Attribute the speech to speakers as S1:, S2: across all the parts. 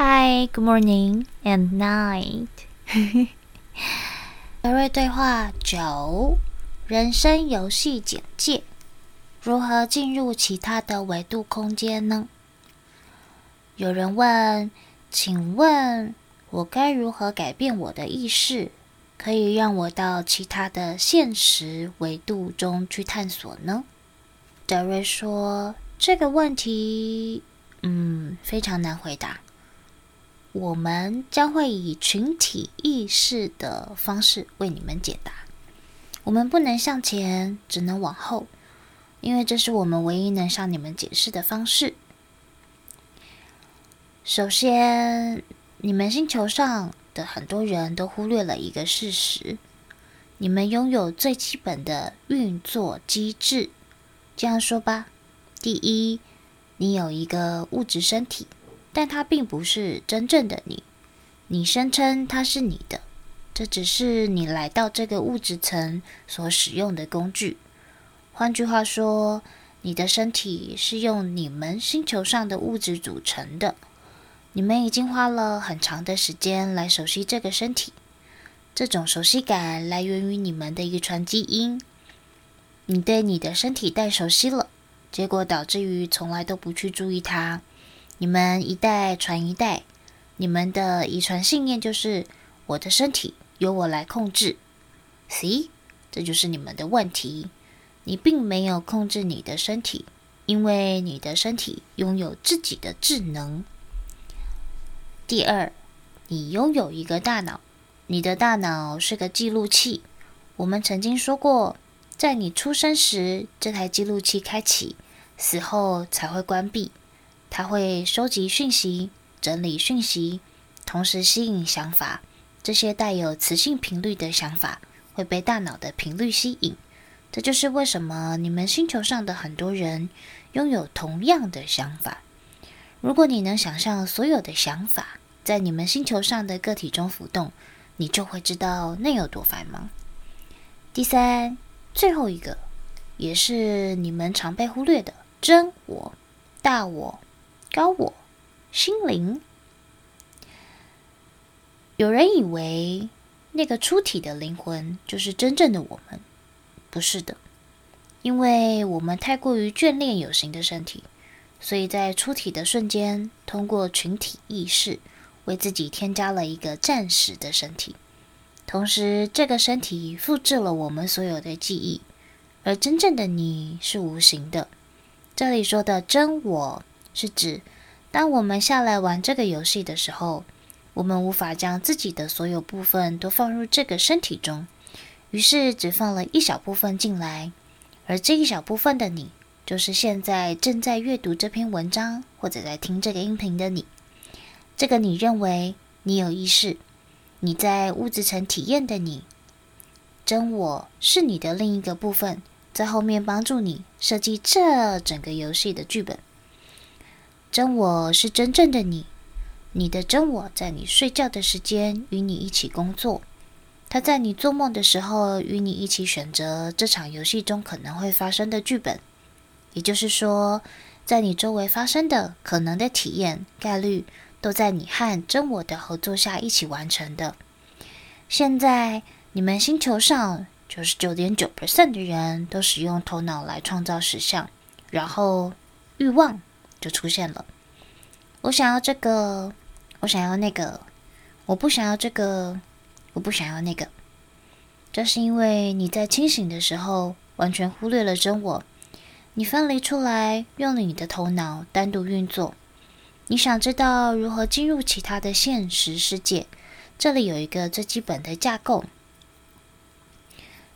S1: Hi, good morning and night。德瑞对话九：人生游戏简介。如何进入其他的维度空间呢？有人问：“请问，我该如何改变我的意识，可以让我到其他的现实维度中去探索呢？”德瑞说：“这个问题，嗯，非常难回答。”我们将会以群体意识的方式为你们解答。我们不能向前，只能往后，因为这是我们唯一能向你们解释的方式。首先，你们星球上的很多人都忽略了一个事实：你们拥有最基本的运作机制。这样说吧，第一，你有一个物质身体。但它并不是真正的你，你声称它是你的，这只是你来到这个物质层所使用的工具。换句话说，你的身体是用你们星球上的物质组成的。你们已经花了很长的时间来熟悉这个身体，这种熟悉感来源于你们的遗传基因。你对你的身体太熟悉了，结果导致于从来都不去注意它。你们一代传一代，你们的遗传信念就是我的身体由我来控制。See，这就是你们的问题。你并没有控制你的身体，因为你的身体拥有自己的智能。第二，你拥有一个大脑，你的大脑是个记录器。我们曾经说过，在你出生时，这台记录器开启，死后才会关闭。它会收集讯息、整理讯息，同时吸引想法。这些带有磁性频率的想法会被大脑的频率吸引。这就是为什么你们星球上的很多人拥有同样的想法。如果你能想象所有的想法在你们星球上的个体中浮动，你就会知道那有多繁忙。第三，最后一个，也是你们常被忽略的真我、大我。高我、心灵，有人以为那个出体的灵魂就是真正的我们，不是的，因为我们太过于眷恋有形的身体，所以在出体的瞬间，通过群体意识为自己添加了一个暂时的身体，同时这个身体复制了我们所有的记忆，而真正的你是无形的。这里说的真我。是指，当我们下来玩这个游戏的时候，我们无法将自己的所有部分都放入这个身体中，于是只放了一小部分进来，而这一小部分的你，就是现在正在阅读这篇文章或者在听这个音频的你。这个你认为你有意识，你在物质层体验的你，真我是你的另一个部分，在后面帮助你设计这整个游戏的剧本。真我是真正的你，你的真我在你睡觉的时间与你一起工作，他在你做梦的时候与你一起选择这场游戏中可能会发生的剧本。也就是说，在你周围发生的可能的体验概率，都在你和真我的合作下一起完成的。现在，你们星球上九十九点九 percent 的人都使用头脑来创造实相，然后欲望。就出现了。我想要这个，我想要那个，我不想要这个，我不想要那个。这是因为你在清醒的时候完全忽略了真我，你分离出来，用了你的头脑单独运作。你想知道如何进入其他的现实世界？这里有一个最基本的架构。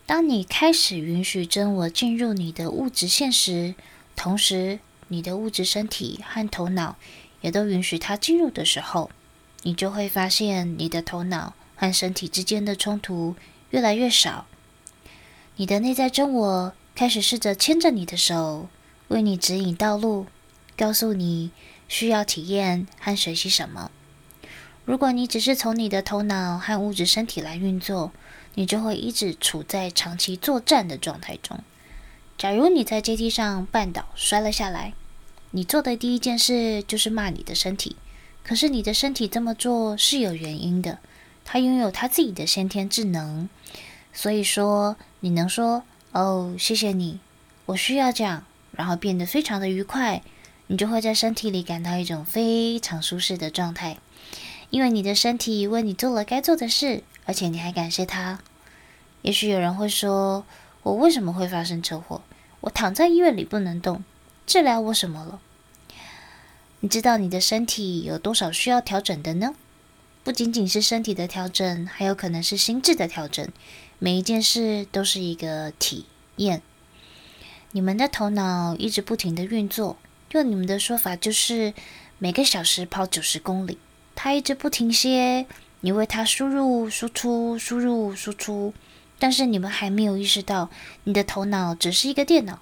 S1: 当你开始允许真我进入你的物质现实，同时。你的物质身体和头脑也都允许它进入的时候，你就会发现你的头脑和身体之间的冲突越来越少。你的内在真我开始试着牵着你的手，为你指引道路，告诉你需要体验和学习什么。如果你只是从你的头脑和物质身体来运作，你就会一直处在长期作战的状态中。假如你在阶梯上绊倒，摔了下来，你做的第一件事就是骂你的身体，可是你的身体这么做是有原因的，它拥有它自己的先天智能。所以说，你能说哦，谢谢你，我需要这样，然后变得非常的愉快，你就会在身体里感到一种非常舒适的状态，因为你的身体为你做了该做的事，而且你还感谢它。也许有人会说，我为什么会发生车祸？我躺在医院里不能动，治疗我什么了？你知道你的身体有多少需要调整的呢？不仅仅是身体的调整，还有可能是心智的调整。每一件事都是一个体验。你们的头脑一直不停地运作，用你们的说法就是每个小时跑九十公里，它一直不停歇。你为它输入、输出、输入、输出，但是你们还没有意识到，你的头脑只是一个电脑，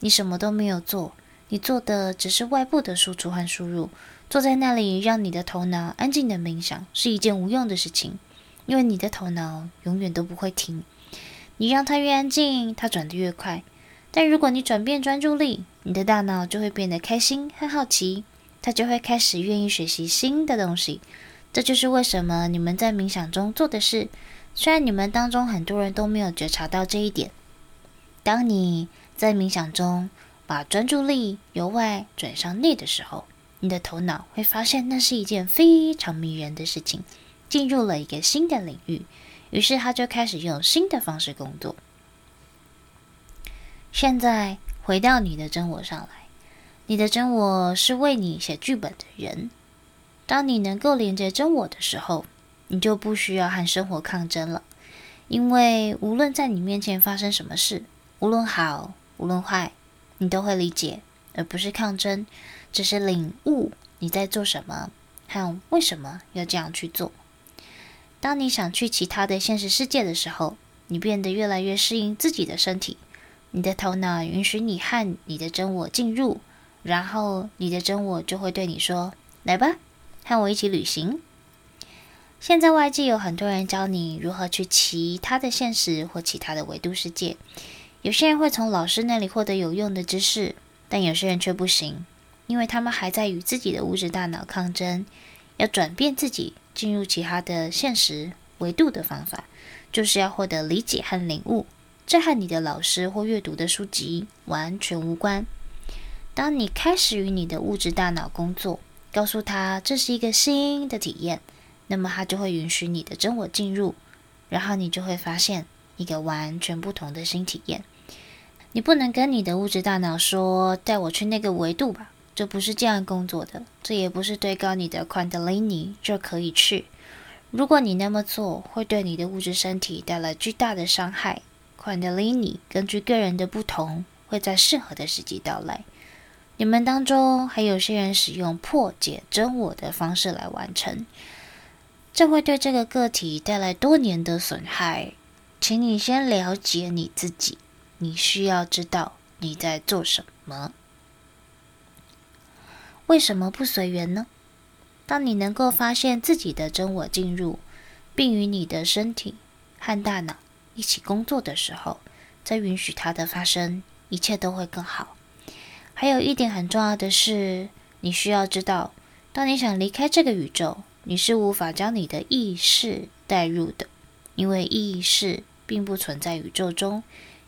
S1: 你什么都没有做。你做的只是外部的输出和输入，坐在那里让你的头脑安静的冥想是一件无用的事情，因为你的头脑永远都不会停。你让它越安静，它转得越快。但如果你转变专注力，你的大脑就会变得开心和好奇，它就会开始愿意学习新的东西。这就是为什么你们在冥想中做的事，虽然你们当中很多人都没有觉察到这一点。当你在冥想中，把专注力由外转向内的时候，你的头脑会发现那是一件非常迷人的事情，进入了一个新的领域。于是他就开始用新的方式工作。现在回到你的真我上来，你的真我是为你写剧本的人。当你能够连接真我的时候，你就不需要和生活抗争了，因为无论在你面前发生什么事，无论好，无论坏。你都会理解，而不是抗争，只是领悟你在做什么和为什么要这样去做。当你想去其他的现实世界的时候，你变得越来越适应自己的身体，你的头脑允许你和你的真我进入，然后你的真我就会对你说：“来吧，和我一起旅行。”现在外界有很多人教你如何去其他的现实或其他的维度世界。有些人会从老师那里获得有用的知识，但有些人却不行，因为他们还在与自己的物质大脑抗争。要转变自己进入其他的现实维度的方法，就是要获得理解和领悟。这和你的老师或阅读的书籍完全无关。当你开始与你的物质大脑工作，告诉他这是一个新的体验，那么它就会允许你的真我进入，然后你就会发现一个完全不同的新体验。你不能跟你的物质大脑说，带我去那个维度吧，这不是这样工作的。这也不是对高你的昆达里尼就可以去。如果你那么做，会对你的物质身体带来巨大的伤害。昆达里尼根据个人的不同，会在适合的时机到来。你们当中还有些人使用破解真我的方式来完成，这会对这个个体带来多年的损害。请你先了解你自己。你需要知道你在做什么。为什么不随缘呢？当你能够发现自己的真我进入，并与你的身体和大脑一起工作的时候，再允许它的发生，一切都会更好。还有一点很重要的是，你需要知道，当你想离开这个宇宙，你是无法将你的意识带入的，因为意识并不存在宇宙中。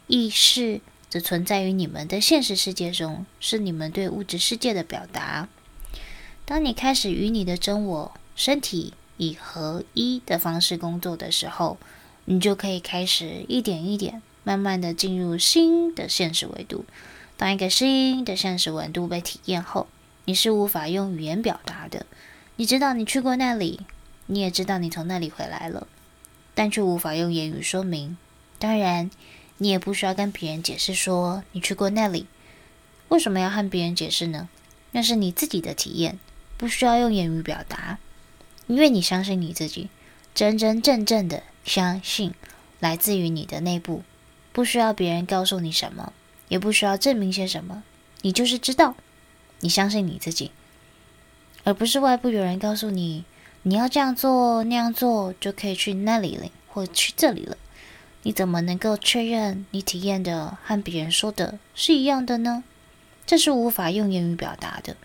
S1: 意识则存在于你们的现实世界中，是你们对物质世界的表达。当你开始与你的真我身体以合一的方式工作的时候，你就可以开始一点一点、慢慢的进入新的现实维度。当一个新的现实维度被体验后，你是无法用语言表达的。你知道你去过那里，你也知道你从那里回来了，但却无法用言语说明。当然。你也不需要跟别人解释说你去过那里，为什么要和别人解释呢？那是你自己的体验，不需要用言语表达，因为你相信你自己，真真正正的相信来自于你的内部，不需要别人告诉你什么，也不需要证明些什么，你就是知道，你相信你自己，而不是外部有人告诉你你要这样做那样做就可以去那里了，或去这里了。你怎么能够确认你体验的和别人说的是一样的呢？这是无法用言语表达的。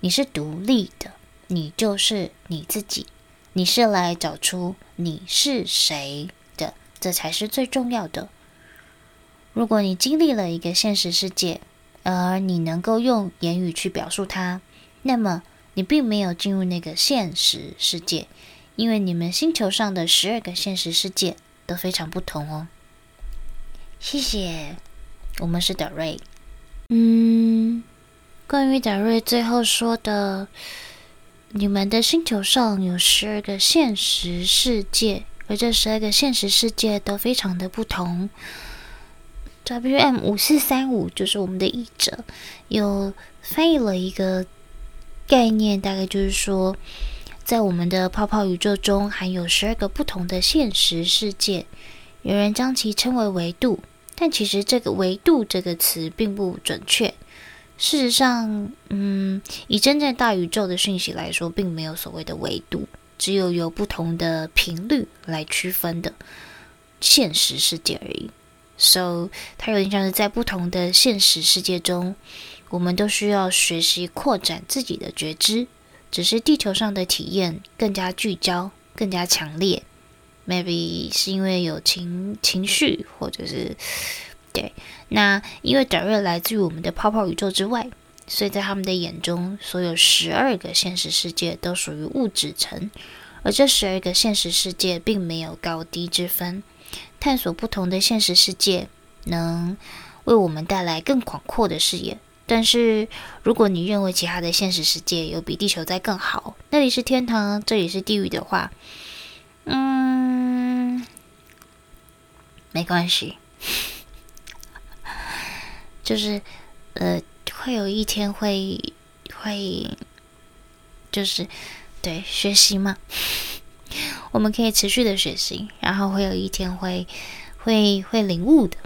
S1: 你是独立的，你就是你自己，你是来找出你是谁的，这才是最重要的。如果你经历了一个现实世界，而你能够用言语去表述它，那么你并没有进入那个现实世界，因为你们星球上的十二个现实世界都非常不同哦。谢谢，我们是德瑞。嗯，关于德瑞最后说的，你们的星球上有十二个现实世界，而这十二个现实世界都非常的不同。WM 五四三五就是我们的译者，有翻译了一个概念，大概就是说，在我们的泡泡宇宙中含有十二个不同的现实世界，有人将其称为维度，但其实这个维度这个词并不准确。事实上，嗯，以真正大宇宙的讯息来说，并没有所谓的维度，只有由不同的频率来区分的现实世界而已。So，它有点像是在不同的现实世界中，我们都需要学习扩展自己的觉知。只是地球上的体验更加聚焦、更加强烈。Maybe 是因为有情情绪，或者是对。那因为德瑞来自于我们的泡泡宇宙之外，所以在他们的眼中，所有十二个现实世界都属于物质层，而这十二个现实世界并没有高低之分。探索不同的现实世界，能为我们带来更广阔的视野。但是，如果你认为其他的现实世界有比地球在更好，那里是天堂，这里是地狱的话，嗯，没关系，就是呃，会有一天会会，就是对学习嘛。我们可以持续的学习，然后会有一天会会会领悟的。